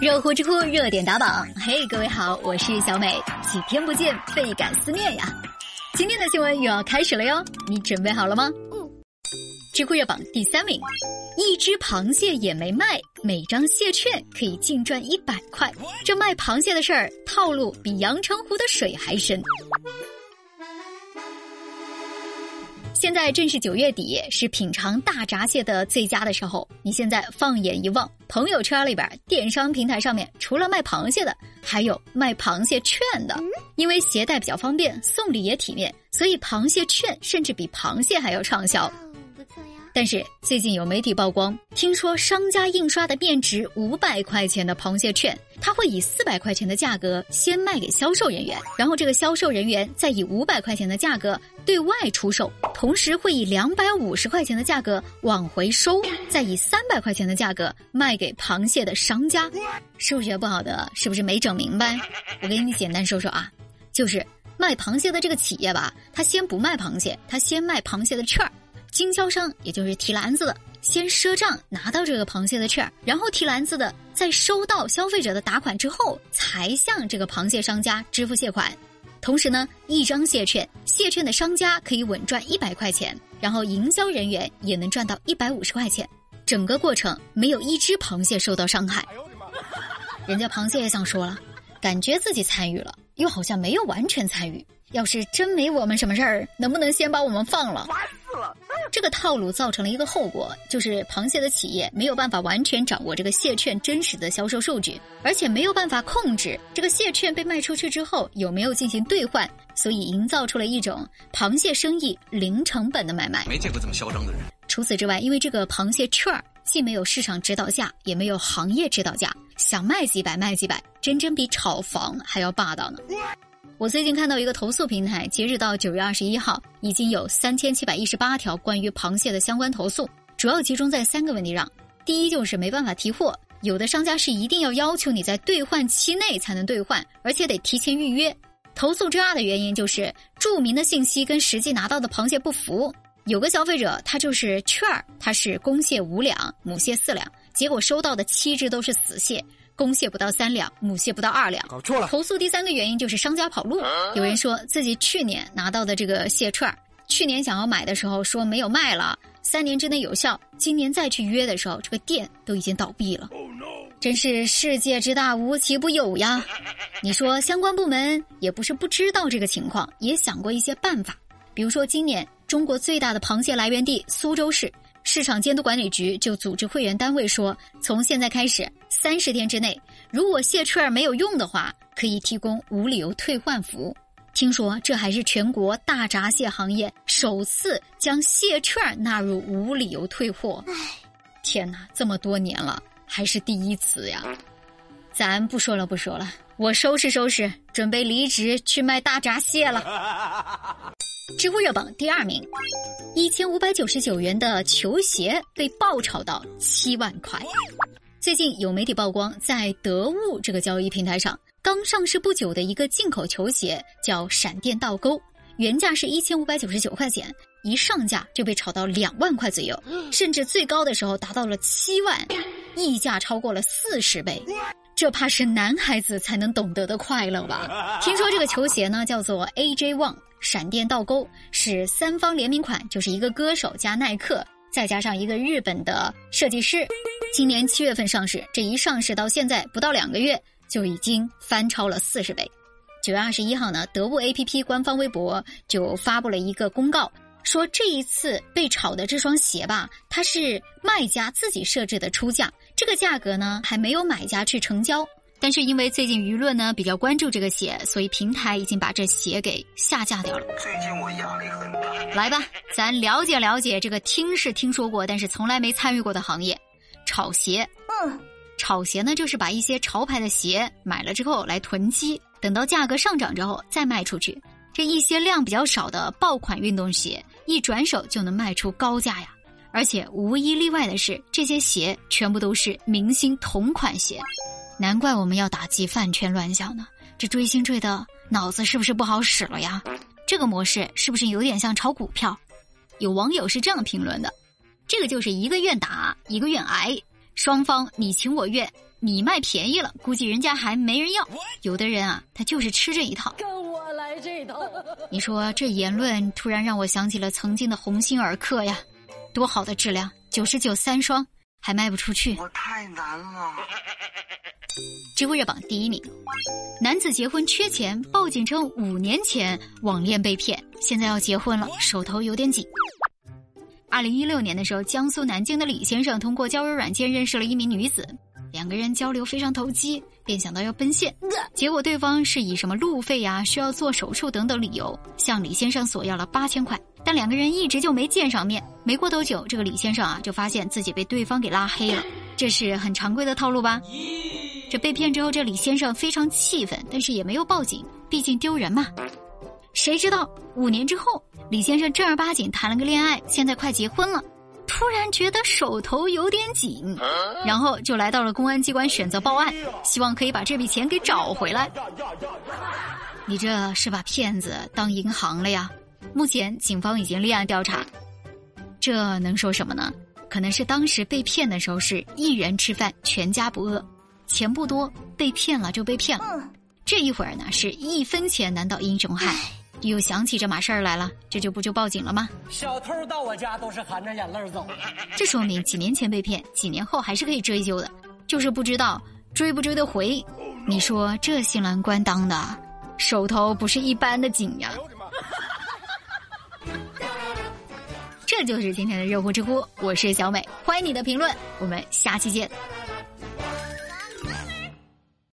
热乎知乎热点打榜，嘿，各位好，我是小美。几天不见，倍感思念呀。今天的新闻又要开始了哟，你准备好了吗？嗯。知乎热榜第三名，一只螃蟹也没卖，每张蟹券可以净赚一百块。这卖螃蟹的事儿，套路比阳澄湖的水还深。现在正是九月底，是品尝大闸蟹的最佳的时候。你现在放眼一望，朋友圈里边、电商平台上面，除了卖螃蟹的，还有卖螃蟹券的。因为携带比较方便，送礼也体面，所以螃蟹券甚至比螃蟹还要畅销。但是最近有媒体曝光，听说商家印刷的面值五百块钱的螃蟹券，他会以四百块钱的价格先卖给销售人员，然后这个销售人员再以五百块钱的价格对外出售，同时会以两百五十块钱的价格往回收，再以三百块钱的价格卖给螃蟹的商家。数学不好的是不是没整明白？我给你简单说说啊，就是卖螃蟹的这个企业吧，他先不卖螃蟹，他先卖螃蟹的券儿。经销商也就是提篮子的，先赊账拿到这个螃蟹的券，然后提篮子的在收到消费者的打款之后，才向这个螃蟹商家支付蟹款。同时呢，一张蟹券，蟹券的商家可以稳赚一百块钱，然后营销人员也能赚到一百五十块钱。整个过程没有一只螃蟹受到伤害。人家螃蟹也想说了，感觉自己参与了，又好像没有完全参与。要是真没我们什么事儿，能不能先把我们放了？烦死了？这个套路造成了一个后果，就是螃蟹的企业没有办法完全掌握这个蟹券真实的销售数据，而且没有办法控制这个蟹券被卖出去之后有没有进行兑换，所以营造出了一种螃蟹生意零成本的买卖。没见过这么嚣张的人。除此之外，因为这个螃蟹券儿既没有市场指导价，也没有行业指导价，想卖几百卖几百，真真比炒房还要霸道呢。我最近看到一个投诉平台，截止到九月二十一号，已经有三千七百一十八条关于螃蟹的相关投诉，主要集中在三个问题上。第一就是没办法提货，有的商家是一定要要求你在兑换期内才能兑换，而且得提前预约。投诉之二的原因就是注明的信息跟实际拿到的螃蟹不符。有个消费者他就是券儿，他是公蟹五两，母蟹四两，结果收到的七只都是死蟹。公蟹不到三两，母蟹不到二两，搞错了。投诉第三个原因就是商家跑路。有人说自己去年拿到的这个蟹串去年想要买的时候说没有卖了，三年之内有效，今年再去约的时候，这个店都已经倒闭了。真是世界之大，无奇不有呀！你说相关部门也不是不知道这个情况，也想过一些办法，比如说今年中国最大的螃蟹来源地苏州市。市场监督管理局就组织会员单位说，从现在开始，三十天之内，如果蟹券没有用的话，可以提供无理由退换服务。听说这还是全国大闸蟹行业首次将蟹券纳入无理由退货。天哪，这么多年了，还是第一次呀！咱不说了，不说了，我收拾收拾，准备离职去卖大闸蟹了。知乎热榜第二名，一千五百九十九元的球鞋被爆炒到七万块。最近有媒体曝光，在得物这个交易平台上，刚上市不久的一个进口球鞋叫闪电倒钩，原价是一千五百九十九块钱，一上架就被炒到两万块左右，甚至最高的时候达到了七万，溢价超过了四十倍。这怕是男孩子才能懂得的快乐吧？听说这个球鞋呢，叫做 AJ One。闪电倒钩是三方联名款，就是一个歌手加耐克，再加上一个日本的设计师。今年七月份上市，这一上市到现在不到两个月，就已经翻超了四十倍。九月二十一号呢，得物 APP 官方微博就发布了一个公告，说这一次被炒的这双鞋吧，它是卖家自己设置的出价，这个价格呢还没有买家去成交。但是因为最近舆论呢比较关注这个鞋，所以平台已经把这鞋给下架掉了。最近我压力很大。来吧，咱了解了解这个听是听说过，但是从来没参与过的行业——炒鞋。嗯，炒鞋呢就是把一些潮牌的鞋买了之后来囤积，等到价格上涨之后再卖出去。这一些量比较少的爆款运动鞋，一转手就能卖出高价呀！而且无一例外的是，这些鞋全部都是明星同款鞋。难怪我们要打击饭圈乱象呢，这追星追的脑子是不是不好使了呀？这个模式是不是有点像炒股票？有网友是这样评论的：这个就是一个愿打，一个愿挨，双方你情我愿，你卖便宜了，估计人家还没人要。有的人啊，他就是吃这一套。跟我来这套。你说这言论突然让我想起了曾经的鸿星尔克呀，多好的质量，九十九三双还卖不出去。我太难了。知乎热榜第一名，男子结婚缺钱，报警称五年前网恋被骗，现在要结婚了，手头有点紧。二零一六年的时候，江苏南京的李先生通过交友软件认识了一名女子，两个人交流非常投机，便想到要奔现。结果对方是以什么路费呀、需要做手术等等理由，向李先生索要了八千块，但两个人一直就没见上面。没过多久，这个李先生啊就发现自己被对方给拉黑了，这是很常规的套路吧？这被骗之后，这李先生非常气愤，但是也没有报警，毕竟丢人嘛。谁知道五年之后，李先生正儿八经谈了个恋爱，现在快结婚了，突然觉得手头有点紧，然后就来到了公安机关，选择报案，希望可以把这笔钱给找回来。你这是把骗子当银行了呀？目前警方已经立案调查，这能说什么呢？可能是当时被骗的时候是一人吃饭，全家不饿，钱不多，被骗了就被骗了。这一会儿呢，是一分钱难倒英雄汉。又想起这码事儿来了，这就不就报警了吗？小偷到我家都是含着眼泪走。这说明几年前被骗，几年后还是可以追究的，就是不知道追不追得回。你说这新郎官当的，手头不是一般的紧呀。这就是今天的热乎知乎，我是小美，欢迎你的评论，我们下期见。